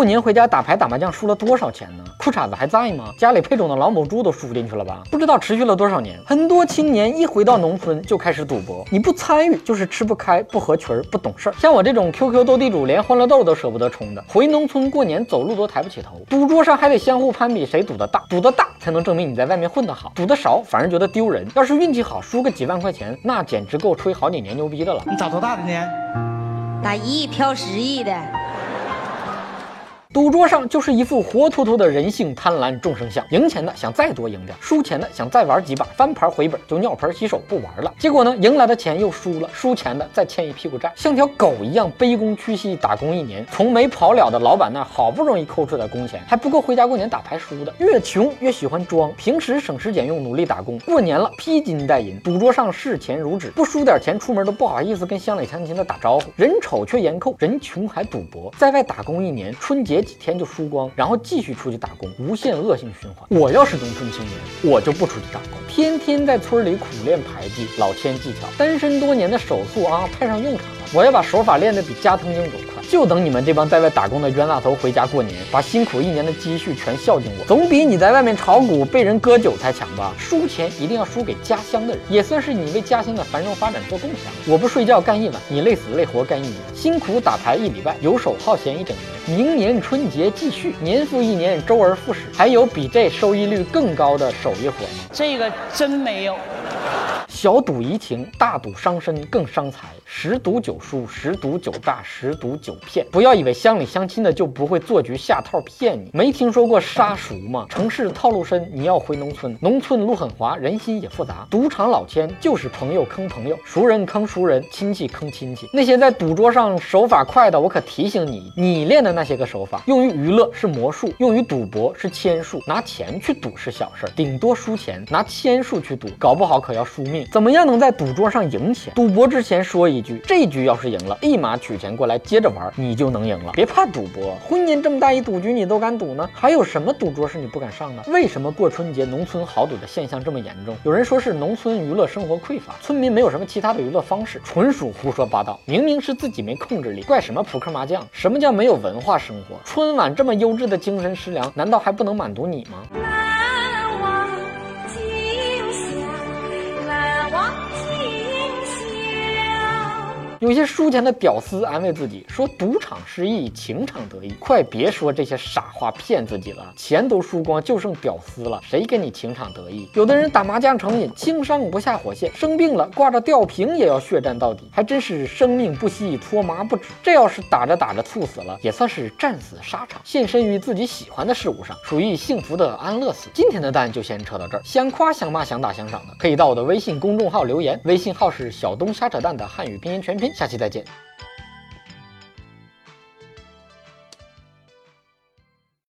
过年回家打牌打麻将输了多少钱呢？裤衩子还在吗？家里配种的老母猪都输进去了吧？不知道持续了多少年。很多青年一回到农村就开始赌博，你不参与就是吃不开、不合群、不懂事儿。像我这种 QQ 斗地主连欢乐豆都舍不得充的，回农村过年走路都抬不起头。赌桌上还得相互攀比谁赌的大，赌的大才能证明你在外面混得好，赌的少反而觉得丢人。要是运气好输个几万块钱，那简直够吹好几年牛逼的了。你找多大的呢？打一亿飘十亿的。赌桌上就是一副活脱脱的人性贪婪众生相，赢钱的想再多赢点，输钱的想再玩几把，翻盘回本就尿盆洗手不玩了。结果呢，赢来的钱又输了，输钱的再欠一屁股债，像条狗一样卑躬屈膝打工一年，从没跑了的老板那好不容易抠出来工钱，还不够回家过年打牌输的。越穷越喜欢装，平时省吃俭用努力打工，过年了披金戴银，赌桌上视钱如纸，不输点钱出门都不好意思跟乡里乡亲的打招呼，人丑却严扣，人穷还赌博，在外打工一年，春节。几天就输光，然后继续出去打工，无限恶性循环。我要是农村青年，我就不出去打工，天天在村里苦练牌技、老千技巧，单身多年的手速啊派上用场了。我要把手法练得比加藤鹰都快，就等你们这帮在外打工的冤大头回家过年，把辛苦一年的积蓄全孝敬我，总比你在外面炒股被人割韭菜强吧？输钱一定要输给家乡的人，也算是你为家乡的繁荣发展做贡献。我不睡觉干一晚，你累死累活干一年，辛苦打牌一礼拜，游手好闲一整年，明年春节继续，年复一年，周而复始。还有比这收益率更高的手艺活吗？这个真没有。小赌怡情，大赌伤身，更伤财。十赌九输，十赌九诈，十赌九骗。不要以为乡里乡亲的就不会做局下套骗你。没听说过杀熟吗？城市套路深，你要回农村，农村路很滑，人心也复杂。赌场老千就是朋友坑朋友，熟人坑熟人，亲戚坑亲戚。那些在赌桌上手法快的，我可提醒你，你练的那些个手法，用于娱乐是魔术，用于赌博是千术。拿钱去赌是小事儿，顶多输钱；拿千术去赌，搞不好可要输命。怎么样能在赌桌上赢钱？赌博之前说一句：这局要是赢了，立马取钱过来接着玩，你就能赢了。别怕赌博，婚姻这么大一赌局你都敢赌呢？还有什么赌桌是你不敢上的？为什么过春节农村豪赌的现象这么严重？有人说是农村娱乐生活匮乏，村民没有什么其他的娱乐方式，纯属胡说八道。明明是自己没控制力，怪什么扑克麻将？什么叫没有文化生活？春晚这么优质的精神食粮，难道还不能满足你吗？有些输钱的屌丝安慰自己说：“赌场失意，情场得意。”快别说这些傻话骗自己了，钱都输光，就剩屌丝了，谁跟你情场得意？有的人打麻将成瘾，轻伤不下火线，生病了挂着吊瓶也要血战到底，还真是生命不息，搓麻不止。这要是打着打着猝死了，也算是战死沙场，献身于自己喜欢的事物上，属于幸福的安乐死。今天的蛋就先扯到这儿，想夸想骂想打想赏的，可以到我的微信公众号留言，微信号是小东瞎扯淡的汉语拼音全拼。下期再见。